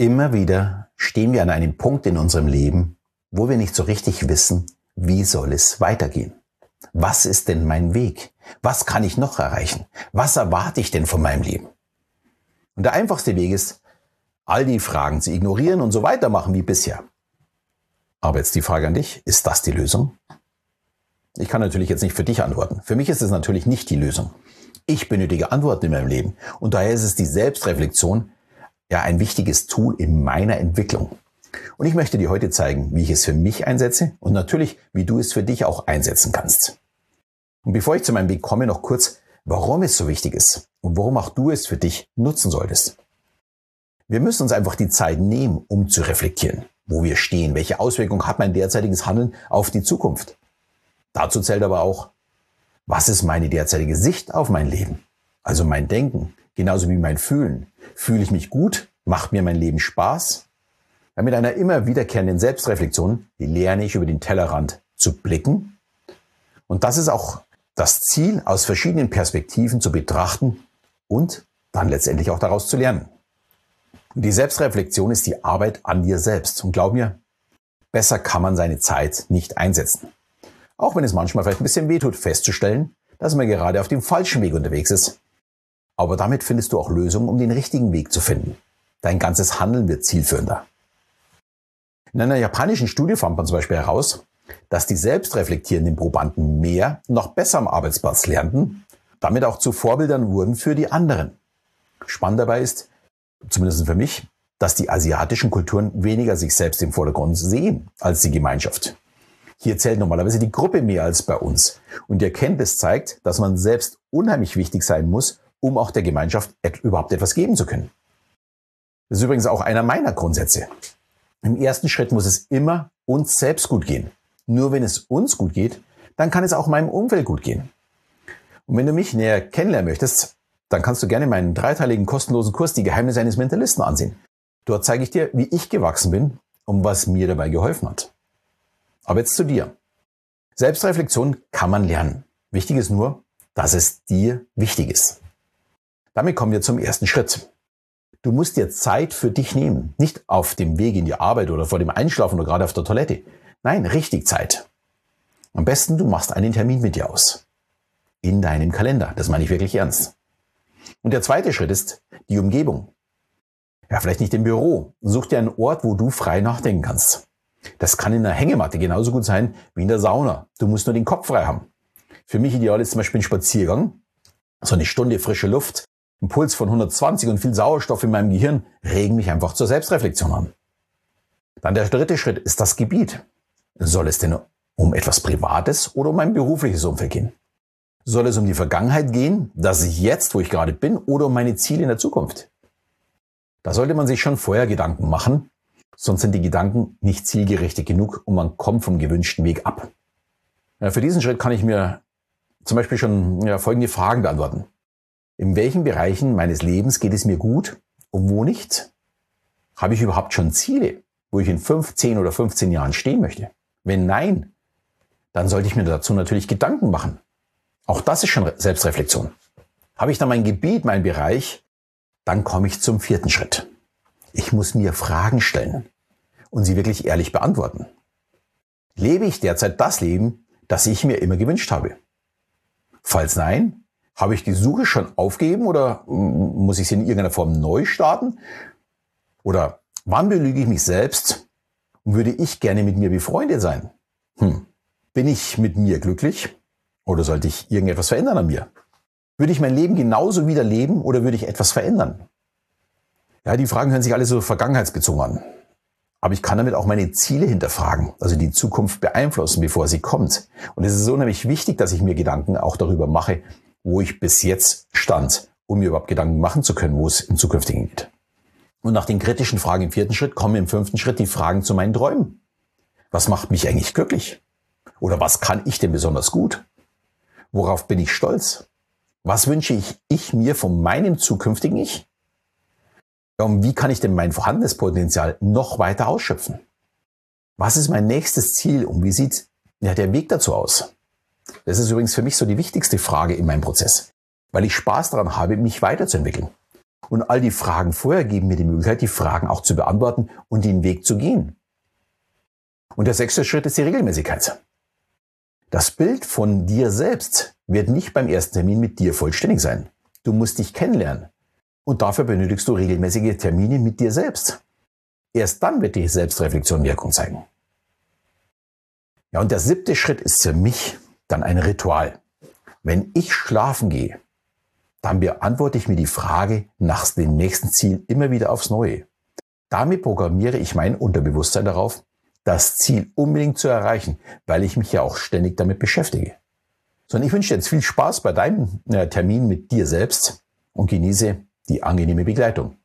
Immer wieder stehen wir an einem Punkt in unserem Leben, wo wir nicht so richtig wissen, wie soll es weitergehen. Was ist denn mein Weg? Was kann ich noch erreichen? Was erwarte ich denn von meinem Leben? Und der einfachste Weg ist, all die Fragen zu ignorieren und so weitermachen wie bisher. Aber jetzt die Frage an dich, ist das die Lösung? Ich kann natürlich jetzt nicht für dich antworten. Für mich ist es natürlich nicht die Lösung. Ich benötige Antworten in meinem Leben. Und daher ist es die Selbstreflexion, ja ein wichtiges Tool in meiner Entwicklung. Und ich möchte dir heute zeigen, wie ich es für mich einsetze und natürlich, wie du es für dich auch einsetzen kannst. Und bevor ich zu meinem Weg komme, noch kurz, warum es so wichtig ist und warum auch du es für dich nutzen solltest. Wir müssen uns einfach die Zeit nehmen, um zu reflektieren, wo wir stehen, welche Auswirkungen hat mein derzeitiges Handeln auf die Zukunft. Dazu zählt aber auch, was ist meine derzeitige Sicht auf mein Leben? Also mein Denken, genauso wie mein Fühlen. Fühle ich mich gut? Macht mir mein Leben Spaß? Ja, mit einer immer wiederkehrenden Selbstreflexion lerne ich über den Tellerrand zu blicken. Und das ist auch das Ziel, aus verschiedenen Perspektiven zu betrachten und dann letztendlich auch daraus zu lernen. Und die Selbstreflexion ist die Arbeit an dir selbst. Und glaub mir, besser kann man seine Zeit nicht einsetzen. Auch wenn es manchmal vielleicht ein bisschen wehtut, festzustellen, dass man gerade auf dem falschen Weg unterwegs ist aber damit findest du auch Lösungen, um den richtigen Weg zu finden. Dein ganzes Handeln wird zielführender. In einer japanischen Studie fand man zum Beispiel heraus, dass die selbstreflektierenden Probanden mehr, noch besser am Arbeitsplatz lernten, damit auch zu Vorbildern wurden für die anderen. Spannend dabei ist, zumindest für mich, dass die asiatischen Kulturen weniger sich selbst im Vordergrund sehen als die Gemeinschaft. Hier zählt normalerweise die Gruppe mehr als bei uns. Und die Erkenntnis zeigt, dass man selbst unheimlich wichtig sein muss, um auch der Gemeinschaft überhaupt etwas geben zu können. Das ist übrigens auch einer meiner Grundsätze. Im ersten Schritt muss es immer uns selbst gut gehen. Nur wenn es uns gut geht, dann kann es auch meinem Umfeld gut gehen. Und wenn du mich näher kennenlernen möchtest, dann kannst du gerne meinen dreiteiligen kostenlosen Kurs Die Geheimnisse eines Mentalisten ansehen. Dort zeige ich dir, wie ich gewachsen bin und was mir dabei geholfen hat. Aber jetzt zu dir. Selbstreflexion kann man lernen. Wichtig ist nur, dass es dir wichtig ist. Damit kommen wir zum ersten Schritt. Du musst dir Zeit für dich nehmen. Nicht auf dem Weg in die Arbeit oder vor dem Einschlafen oder gerade auf der Toilette. Nein, richtig Zeit. Am besten du machst einen Termin mit dir aus. In deinem Kalender. Das meine ich wirklich ernst. Und der zweite Schritt ist die Umgebung. Ja, vielleicht nicht im Büro. Such dir einen Ort, wo du frei nachdenken kannst. Das kann in einer Hängematte genauso gut sein wie in der Sauna. Du musst nur den Kopf frei haben. Für mich ideal ist zum Beispiel ein Spaziergang. So eine Stunde frische Luft, ein Puls von 120 und viel Sauerstoff in meinem Gehirn regen mich einfach zur Selbstreflexion an. Dann der dritte Schritt ist das Gebiet. Soll es denn um etwas Privates oder um ein berufliches Umfeld gehen? Soll es um die Vergangenheit gehen, ich jetzt, wo ich gerade bin, oder um meine Ziele in der Zukunft? Da sollte man sich schon vorher Gedanken machen, sonst sind die Gedanken nicht zielgerichtet genug und man kommt vom gewünschten Weg ab. Ja, für diesen Schritt kann ich mir zum Beispiel schon ja, folgende Fragen beantworten. In welchen Bereichen meines Lebens geht es mir gut und wo nicht? Habe ich überhaupt schon Ziele, wo ich in 5, 10 oder 15 Jahren stehen möchte? Wenn nein, dann sollte ich mir dazu natürlich Gedanken machen. Auch das ist schon Selbstreflexion. Habe ich dann mein Gebiet, mein Bereich, dann komme ich zum vierten Schritt. Ich muss mir Fragen stellen und sie wirklich ehrlich beantworten. Lebe ich derzeit das Leben, das ich mir immer gewünscht habe? Falls nein, habe ich die Suche schon aufgegeben oder muss ich sie in irgendeiner Form neu starten? Oder wann belüge ich mich selbst und würde ich gerne mit mir befreundet sein? Hm. Bin ich mit mir glücklich oder sollte ich irgendetwas verändern an mir? Würde ich mein Leben genauso wieder leben oder würde ich etwas verändern? Ja, die Fragen hören sich alle so vergangenheitsbezogen an. Aber ich kann damit auch meine Ziele hinterfragen, also die Zukunft beeinflussen, bevor sie kommt. Und es ist unheimlich wichtig, dass ich mir Gedanken auch darüber mache, wo ich bis jetzt stand, um mir überhaupt Gedanken machen zu können, wo es im Zukünftigen geht. Und nach den kritischen Fragen im vierten Schritt kommen im fünften Schritt die Fragen zu meinen Träumen. Was macht mich eigentlich glücklich? Oder was kann ich denn besonders gut? Worauf bin ich stolz? Was wünsche ich, ich mir von meinem zukünftigen Ich? Und wie kann ich denn mein vorhandenes Potenzial noch weiter ausschöpfen? Was ist mein nächstes Ziel und wie sieht ja, der Weg dazu aus? Das ist übrigens für mich so die wichtigste Frage in meinem Prozess, weil ich Spaß daran habe, mich weiterzuentwickeln. Und all die Fragen vorher geben mir die Möglichkeit, die Fragen auch zu beantworten und den Weg zu gehen. Und der sechste Schritt ist die Regelmäßigkeit. Das Bild von dir selbst wird nicht beim ersten Termin mit dir vollständig sein. Du musst dich kennenlernen. Und dafür benötigst du regelmäßige Termine mit dir selbst. Erst dann wird die Selbstreflexion Wirkung zeigen. Ja, und der siebte Schritt ist für mich dann ein Ritual. Wenn ich schlafen gehe, dann beantworte ich mir die Frage nach dem nächsten Ziel immer wieder aufs Neue. Damit programmiere ich mein Unterbewusstsein darauf, das Ziel unbedingt zu erreichen, weil ich mich ja auch ständig damit beschäftige. So, und ich wünsche dir jetzt viel Spaß bei deinem äh, Termin mit dir selbst und genieße die angenehme Begleitung.